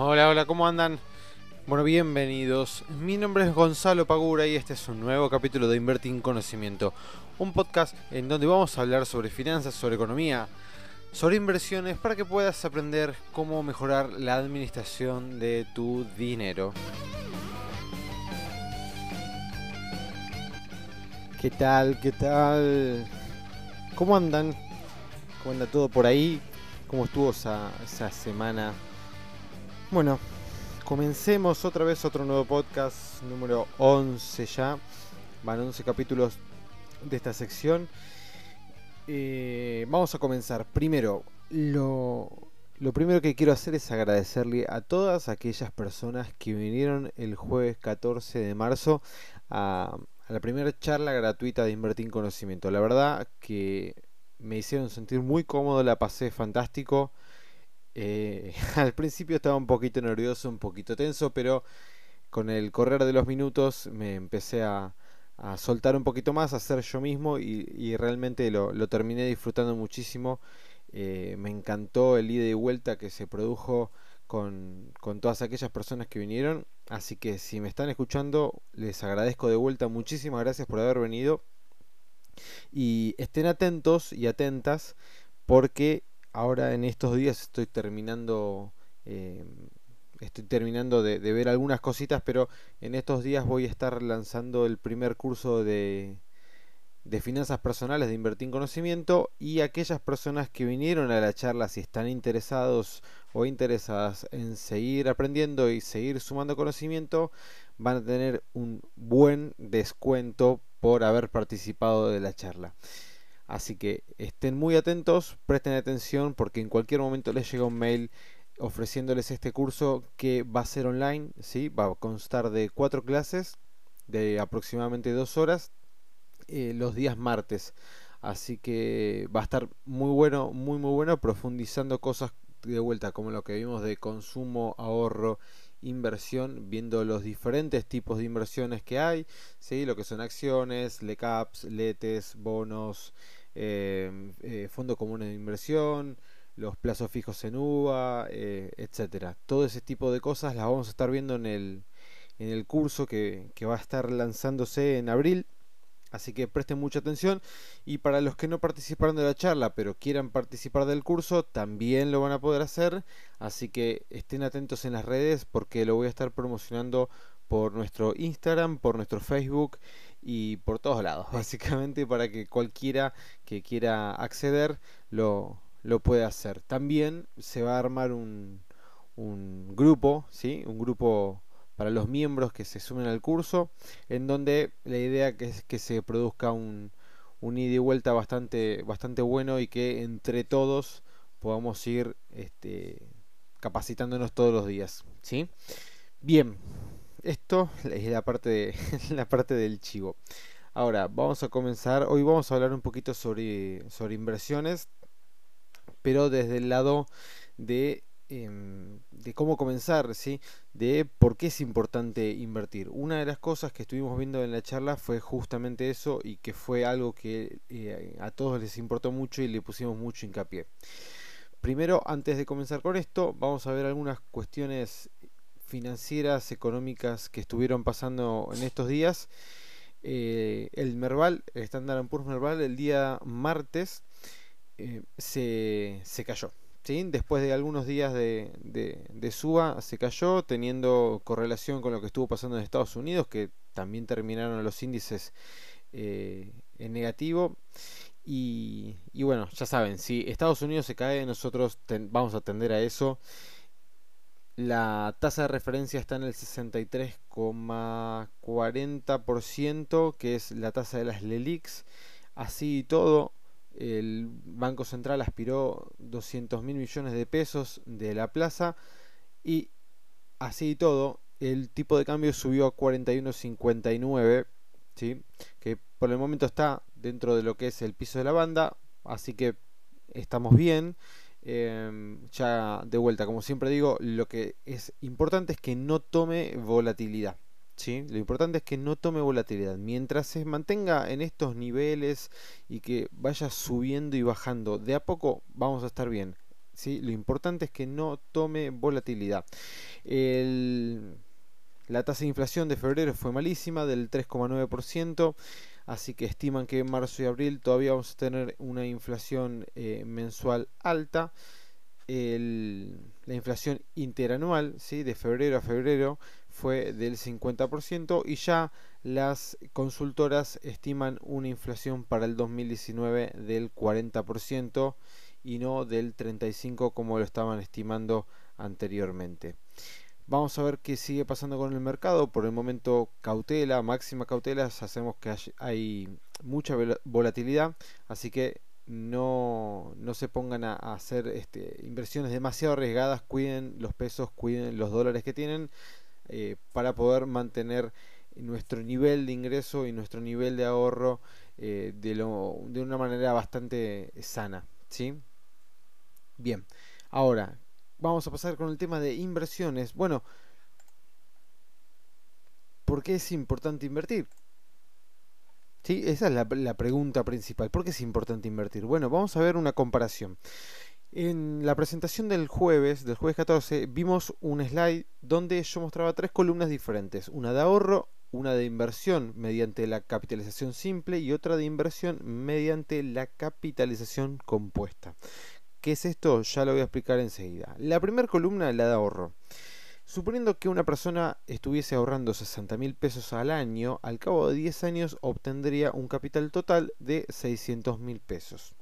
Hola, hola, ¿cómo andan? Bueno, bienvenidos. Mi nombre es Gonzalo Pagura y este es un nuevo capítulo de Invertir en Conocimiento, un podcast en donde vamos a hablar sobre finanzas, sobre economía, sobre inversiones para que puedas aprender cómo mejorar la administración de tu dinero. ¿Qué tal? ¿Qué tal? ¿Cómo andan? ¿Cómo anda todo por ahí? ¿Cómo estuvo esa, esa semana? Bueno, comencemos otra vez otro nuevo podcast, número 11 ya. Van 11 capítulos de esta sección. Eh, vamos a comenzar. Primero, lo, lo primero que quiero hacer es agradecerle a todas aquellas personas que vinieron el jueves 14 de marzo a, a la primera charla gratuita de Invertir en Conocimiento. La verdad que me hicieron sentir muy cómodo, la pasé fantástico. Eh, al principio estaba un poquito nervioso, un poquito tenso, pero con el correr de los minutos me empecé a, soltar un poquito más, a ser yo mismo y, realmente lo, terminé disfrutando muchísimo. Eh, me encantó el ida y vuelta que se produjo con, con, todas aquellas personas que vinieron. Así que si me están escuchando, les agradezco de vuelta. Muchísimas gracias por haber venido. Y estén atentos y atentas porque ahora en estos días estoy terminando eh, estoy terminando de, ver algunas cositas pero en estos días voy a estar lanzando el primer curso de, de finanzas personales de invertir en conocimiento y aquellas personas que vinieron a la charla si están interesados o interesadas en seguir aprendiendo y seguir sumando conocimiento van a tener un buen descuento por haber participado de la charla. Así que estén muy atentos, presten atención porque en cualquier momento les llega un mail ofreciéndoles este curso que va a ser online, ¿sí? va a constar de cuatro clases de aproximadamente dos horas eh, los días martes. Así que va a estar muy bueno, muy muy bueno, profundizando cosas de vuelta como lo que vimos de consumo, ahorro, inversión, viendo los diferentes tipos de inversiones que hay, ¿sí? lo que son acciones, LECAPs, LETES, bonos, eh, eh, fondo común de inversión, los plazos fijos en UVA, eh, etcétera. Todo ese tipo de cosas las vamos a estar viendo en el, en el curso que, que va a estar lanzándose en abril. Así que presten mucha atención y para los que no participaron de la charla pero quieran participar del curso también lo van a poder hacer. Así que estén atentos en las redes porque lo voy a estar promocionando por nuestro Instagram, por nuestro Facebook y por todos lados, básicamente para que cualquiera que quiera acceder lo, lo pueda hacer. También se va a armar un, un grupo, ¿sí? un grupo para los miembros que se sumen al curso, en donde la idea que es que se produzca un, un ida y vuelta bastante, bastante bueno y que entre todos podamos ir este, capacitándonos todos los días. ¿sí? Bien, esto es la parte, de, la parte del chivo. Ahora, vamos a comenzar. Hoy vamos a hablar un poquito sobre, sobre inversiones, pero desde el lado de, em, de cómo comenzar, ¿sí? de por qué es importante invertir. Una de las cosas que estuvimos viendo en la charla fue justamente eso y que fue algo que eh, a todos les importó mucho y le pusimos mucho hincapié. Primero, antes de comenzar con esto, vamos a ver algunas cuestiones financieras, económicas que estuvieron pasando en estos días. Eh, el Merval, el Standard Poor's Merval, el día martes eh, se, se, cayó. ¿sí? Después de algunos días de, de, suba, se cayó, teniendo correlación con lo que estuvo pasando en Estados Unidos, que también terminaron los índices eh, en negativo. Y, y, bueno, ya saben, si Estados Unidos se cae, nosotros vamos a atender a eso. La tasa de referencia está en el 63,40%, que es la tasa de las LELIX. Así y todo, el Banco Central aspiró 200 mil millones de pesos de la plaza y así y todo, el tipo de cambio subió a 41.59, ¿sí? que por el momento está dentro de lo que es el piso de la banda, así que estamos bien. Em, ya de vuelta, como siempre digo, lo que es importante es que no tome volatilidad. ¿sí? Lo importante es que no tome volatilidad. Mientras se mantenga en estos niveles y que vaya subiendo y bajando, de a poco vamos a estar bien. ¿sí? Lo importante es que no tome volatilidad. la tasa de inflación de febrero fue malísima, del 3,9%. Así que estiman que en marzo y abril todavía vamos a tener una inflación eh, mensual alta. la inflación interanual, ¿sí? de febrero a febrero, fue del 50% y ya las consultoras estiman una inflación para el 2019 del 40% y no del 35% como lo estaban estimando anteriormente. Vamos a ver qué sigue pasando con el mercado. Por el momento, cautela, máxima cautela. Hacemos que hay mucha volatilidad. Así que no, no se pongan a, hacer este, inversiones demasiado arriesgadas. Cuiden los pesos, cuiden los dólares que tienen eh, para poder mantener nuestro nivel de ingreso y nuestro nivel de ahorro eh, de, lo, de una manera bastante sana. ¿sí? Bien, ahora, vamos a pasar con el tema de inversiones. Bueno, ¿por qué es importante invertir? Sí, esa es la, pregunta principal. ¿Por qué es importante invertir? Bueno, vamos a ver una comparación. En la presentación del jueves, del jueves 14, vimos un slide donde yo mostraba tres columnas diferentes. Una de ahorro, una de inversión mediante la capitalización simple y otra de inversión mediante la capitalización compuesta. ¿Qué es esto? Ya lo voy a explicar enseguida. La primera columna, la de ahorro. Suponiendo que una persona estuviese ahorrando 60 mil pesos al año, al cabo de 10 años obtendría un capital total de 600 mil pesos.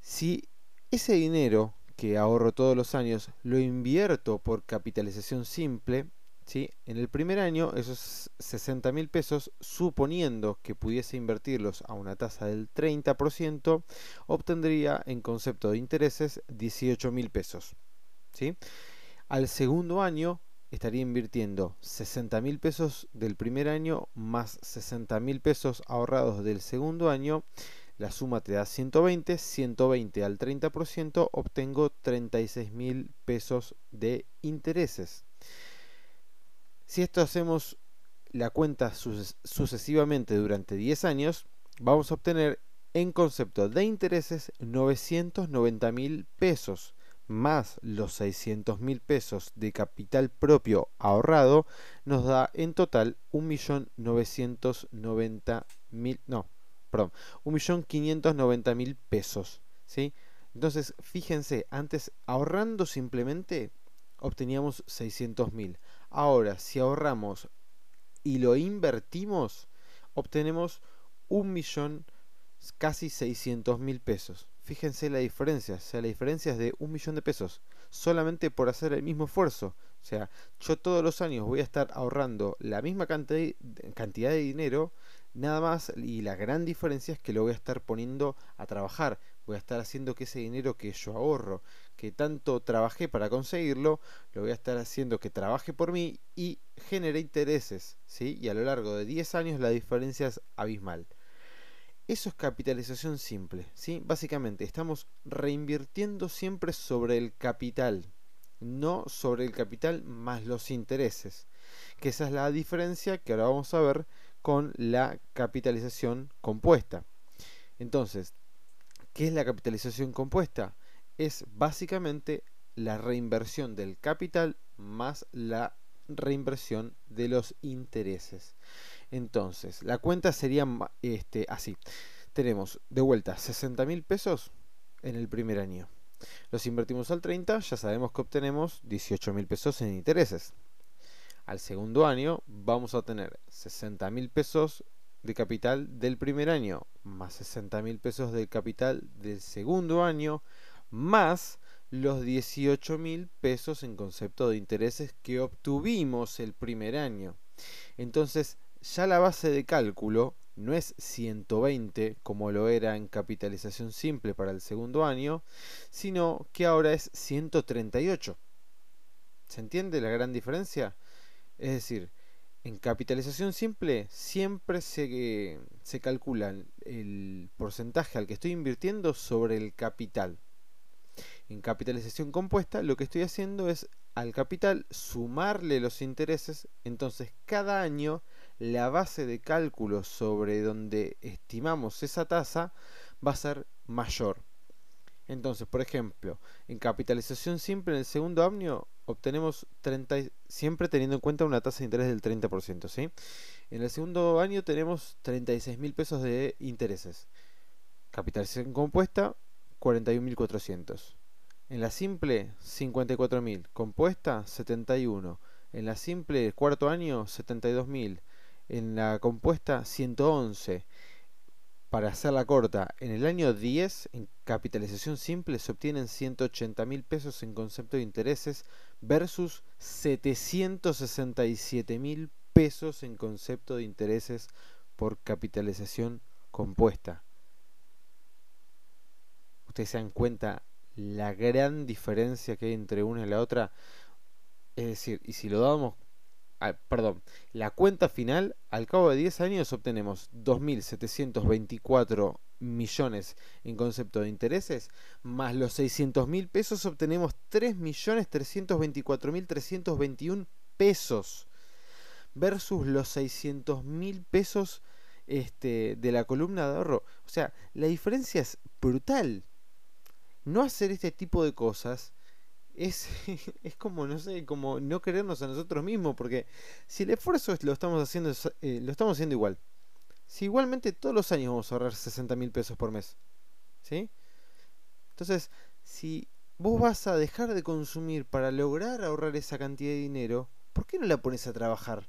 Si ese dinero que ahorro todos los años lo invierto por capitalización simple, en el primer año, esos 60 mil pesos, suponiendo que pudiese invertirlos a una tasa del 30%, obtendría en concepto de intereses 18 mil pesos. Al segundo año estaría invirtiendo 60 mil pesos del primer año más 60 mil pesos ahorrados del segundo año. La suma te da 120, 120 al 30%, obtengo 36 mil pesos de intereses. Si esto hacemos la cuenta sucesivamente durante 10 años, vamos a obtener en concepto de intereses 990 mil pesos más los 600 mil pesos de capital propio ahorrado nos da en total 1.990.000 no, perdón, 1.590.000 pesos. Entonces, fíjense, antes ahorrando simplemente obteníamos 600.000. Ahora, si ahorramos y lo invertimos, obtenemos un millón, casi 600 mil pesos. Fíjense la diferencia, o sea, la diferencia es de un millón de pesos, solamente por hacer el mismo esfuerzo. O sea, yo todos los años voy a estar ahorrando la misma cantidad de dinero, nada más, y la gran diferencia es que lo voy a estar poniendo a trabajar voy a estar haciendo que ese dinero que yo ahorro, que tanto trabajé para conseguirlo, lo voy a estar haciendo que trabaje por mí y genere intereses, ¿sí? Y a lo largo de 10 años la diferencia es abismal. Eso es capitalización simple, ¿sí? Básicamente estamos reinvirtiendo siempre sobre el capital, no sobre el capital más los intereses. Que esa es la diferencia que ahora vamos a ver con la capitalización compuesta. Entonces, ¿Qué es la capitalización compuesta? Es básicamente la reinversión del capital más la reinversión de los intereses. Entonces, la cuenta sería este, así. Tenemos de vuelta 60 mil pesos en el primer año. Los invertimos al 30, ya sabemos que obtenemos 18 mil pesos en intereses. Al segundo año vamos a tener 60 mil pesos de capital del primer año, más 60 mil pesos de capital del segundo año, más los 18 mil pesos en concepto de intereses que obtuvimos el primer año. Entonces, ya la base de cálculo no es 120 como lo era en capitalización simple para el segundo año, sino que ahora es 138. ¿Se entiende la gran diferencia? Es decir, en capitalización simple siempre se, se calcula el porcentaje al que estoy invirtiendo sobre el capital. En capitalización compuesta lo que estoy haciendo es al capital sumarle los intereses, entonces cada año la base de cálculo sobre donde estimamos esa tasa va a ser mayor. Entonces, por ejemplo, en capitalización simple en el segundo año obtenemos 30, siempre teniendo en cuenta una tasa de interés del 30%, ¿sí? En el segundo año tenemos 36 mil pesos de intereses. Capitalización compuesta, 41.400. En la simple, 54.000. Compuesta, 71. En la simple, cuarto año, 72.000. En la compuesta, 111 para hacerla corta, en el año 10, en capitalización simple, se obtienen 180 mil pesos en concepto de intereses versus 767 mil pesos en concepto de intereses por capitalización compuesta. Ustedes se dan cuenta la gran diferencia que hay entre una y la otra. Es decir, y si lo damos perdón, la cuenta final, al cabo de 10 años obtenemos 2.724 millones en concepto de intereses, más los 600 mil pesos obtenemos 3.324.321 pesos versus los 600 mil pesos este, de la columna de ahorro. O sea, la diferencia es brutal. No hacer este tipo de cosas es, es como, no sé, como no querernos a nosotros mismos, porque si el esfuerzo lo estamos haciendo, eh, lo estamos haciendo igual. Si igualmente todos los años vamos a ahorrar 60 mil pesos por mes, ¿sí? Entonces, si vos vas a dejar de consumir para lograr ahorrar esa cantidad de dinero, ¿por qué no la pones a trabajar?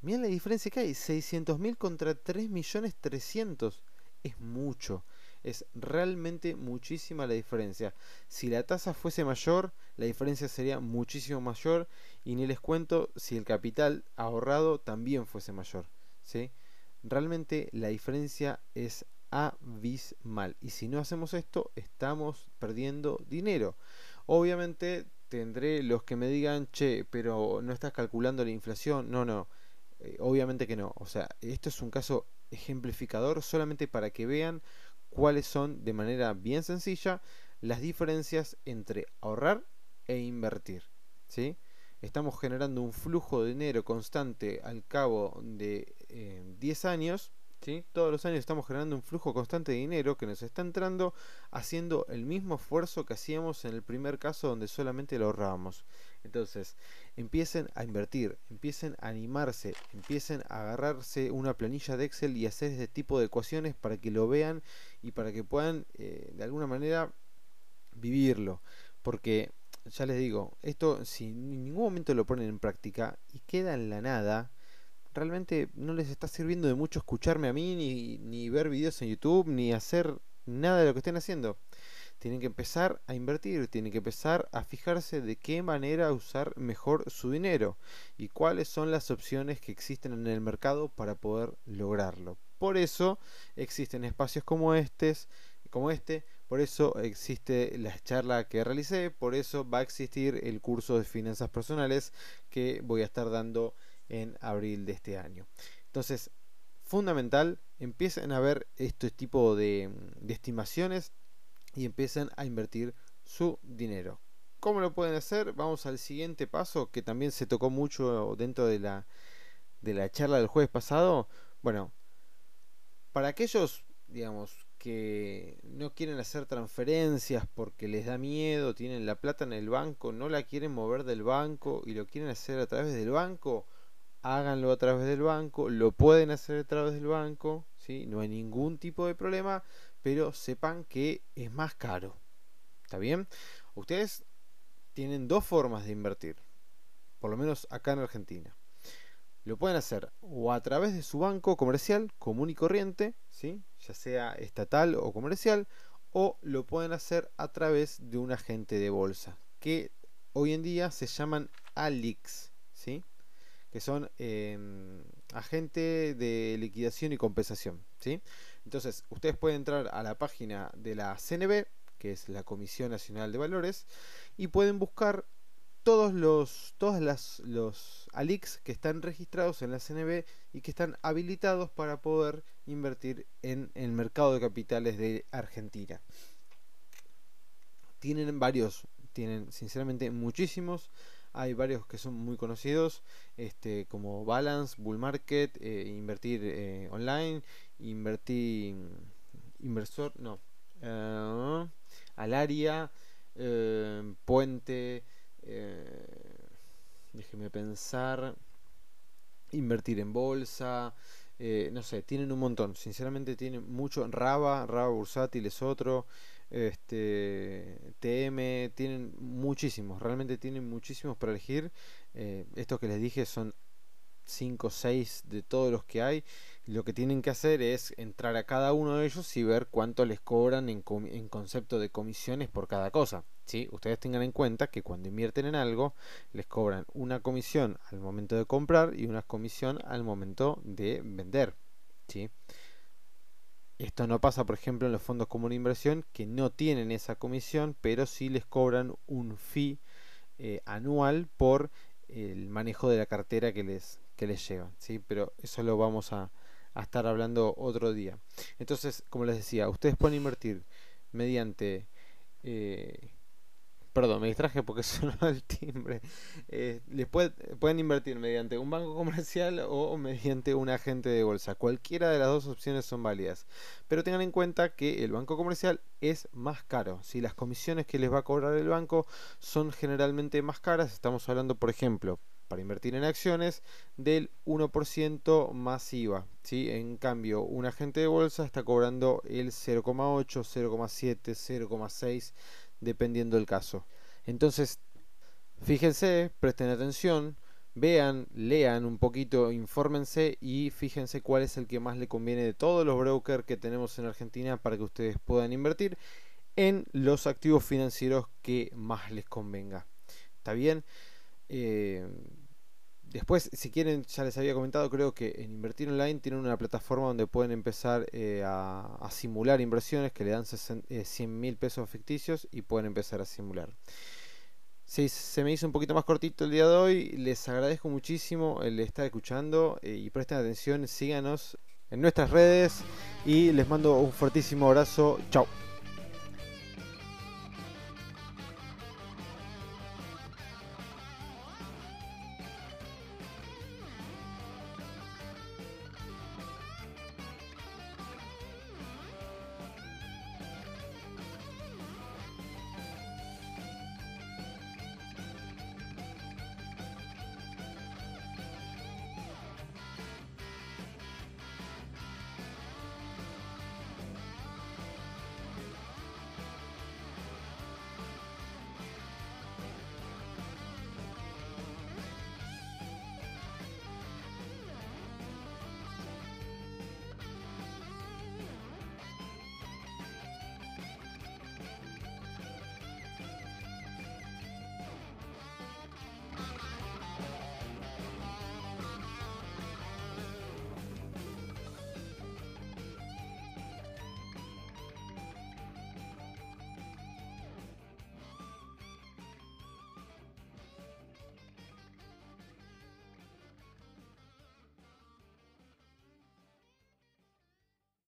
Miren la diferencia que hay, 600 mil contra 3 millones 300. Es mucho es realmente muchísima la diferencia. Si la tasa fuese mayor, la diferencia sería muchísimo mayor y ni les cuento si el capital ahorrado también fuese mayor. ¿sí? Realmente la diferencia es abismal y si no hacemos esto estamos perdiendo dinero. Obviamente tendré los que me digan, che, pero no estás calculando la inflación. No, no, eh, obviamente que no. O sea, esto es un caso ejemplificador solamente para que vean cuáles son de manera bien sencilla las diferencias entre ahorrar e invertir. ¿sí? Estamos generando un flujo de dinero constante al cabo de 10 eh, años. ¿sí? Todos los años estamos generando un flujo constante de dinero que nos está entrando haciendo el mismo esfuerzo que hacíamos en el primer caso donde solamente lo ahorrábamos. Entonces, empiecen a invertir, empiecen a animarse, empiecen a agarrarse una planilla de Excel y hacer este tipo de ecuaciones para que lo vean y para que puedan eh, de alguna manera vivirlo. Porque, ya les digo, esto si en ningún momento lo ponen en práctica y queda en la nada, realmente no les está sirviendo de mucho escucharme a mí, ni, ni ver videos en YouTube, ni hacer nada de lo que estén haciendo tienen que empezar a invertir, tienen que empezar a fijarse de qué manera usar mejor su dinero y cuáles son las opciones que existen en el mercado para poder lograrlo. Por eso existen espacios como estos, como este, por eso existe la charla que realicé, por eso va a existir el curso de finanzas personales que voy a estar dando en abril de este año. Entonces, fundamental, empiecen a ver este tipo de, de estimaciones y empiecen a invertir su dinero. ¿Cómo lo pueden hacer? Vamos al siguiente paso que también se tocó mucho dentro de la, de la charla del jueves pasado. Bueno, para aquellos, digamos, que no quieren hacer transferencias porque les da miedo, tienen la plata en el banco, no la quieren mover del banco y lo quieren hacer a través del banco, háganlo a través del banco, lo pueden hacer a través del banco, ¿sí? no hay ningún tipo de problema pero sepan que es más caro. ¿Está bien? Ustedes tienen dos formas de invertir, por lo menos acá en Argentina. Lo pueden hacer o a través de su banco comercial común y corriente, ¿sí? ya sea estatal o comercial, o lo pueden hacer a través de un agente de bolsa, que hoy en día se llaman ALIX, ¿sí? que son em, agente de liquidación y compensación. Entonces, ustedes pueden entrar a la página de la CNB, que es la Comisión Nacional de Valores, y pueden buscar todos los todas las los ALIX que están registrados en la CNB y que están habilitados para poder invertir en el mercado de capitales de Argentina. Tienen varios, tienen sinceramente muchísimos. Hay varios que son muy conocidos, este, como Balance, Bull Market, eh, Invertir eh, Online, Invertir, Inversor, no, eh, al área, eh, puente, eh, déjeme pensar, invertir en bolsa, no sé, tienen un montón, sinceramente tienen mucho, Raba, Raba Bursátil es otro, este TM, tienen muchísimos, realmente tienen muchísimos para elegir, estos que les dije son 5 o 6 de todos los que hay lo que tienen que hacer es entrar a cada uno de ellos y ver cuánto les cobran en, concepto de comisiones por cada cosa. ¿sí? Ustedes tengan en cuenta que cuando invierten en algo, les cobran una comisión al momento de comprar y una comisión al momento de vender. ¿sí? Esto no pasa, por ejemplo, en los fondos como una inversión, que no tienen esa comisión, pero sí les cobran un fee eh, anual por el manejo de la cartera que les, que les llevan. ¿sí? Pero eso lo vamos a, a estar hablando otro día. Entonces, como les decía, ustedes pueden invertir mediante... Eh, perdón, me distraje porque sonó el timbre. Eh, pueden invertir mediante un banco comercial o mediante un agente de bolsa. Cualquiera de las dos opciones son válidas. Pero tengan en cuenta que el banco comercial es más caro. Si las comisiones que les va a cobrar el banco son generalmente más caras, estamos hablando, por ejemplo, para invertir en acciones del 1% masiva. ¿sí? En cambio, un agente de bolsa está cobrando el 0,8, 0,7, 0,6 dependiendo del caso. Entonces, fíjense, presten atención, vean, lean un poquito, infórmense y fíjense cuál es el que más le conviene de todos los brokers que tenemos en Argentina para que ustedes puedan invertir en los activos financieros que más les convenga. ¿Está bien? Eh, después, si quieren, ya les había comentado, creo que en Invertir Online tienen una plataforma donde pueden empezar eh, a, simular inversiones que le dan 100 eh, mil pesos ficticios y pueden empezar a simular. Si se me hizo un poquito más cortito el día de hoy, les agradezco muchísimo el estar escuchando y presten atención, síganos en nuestras redes y les mando un fuertísimo abrazo. Chao.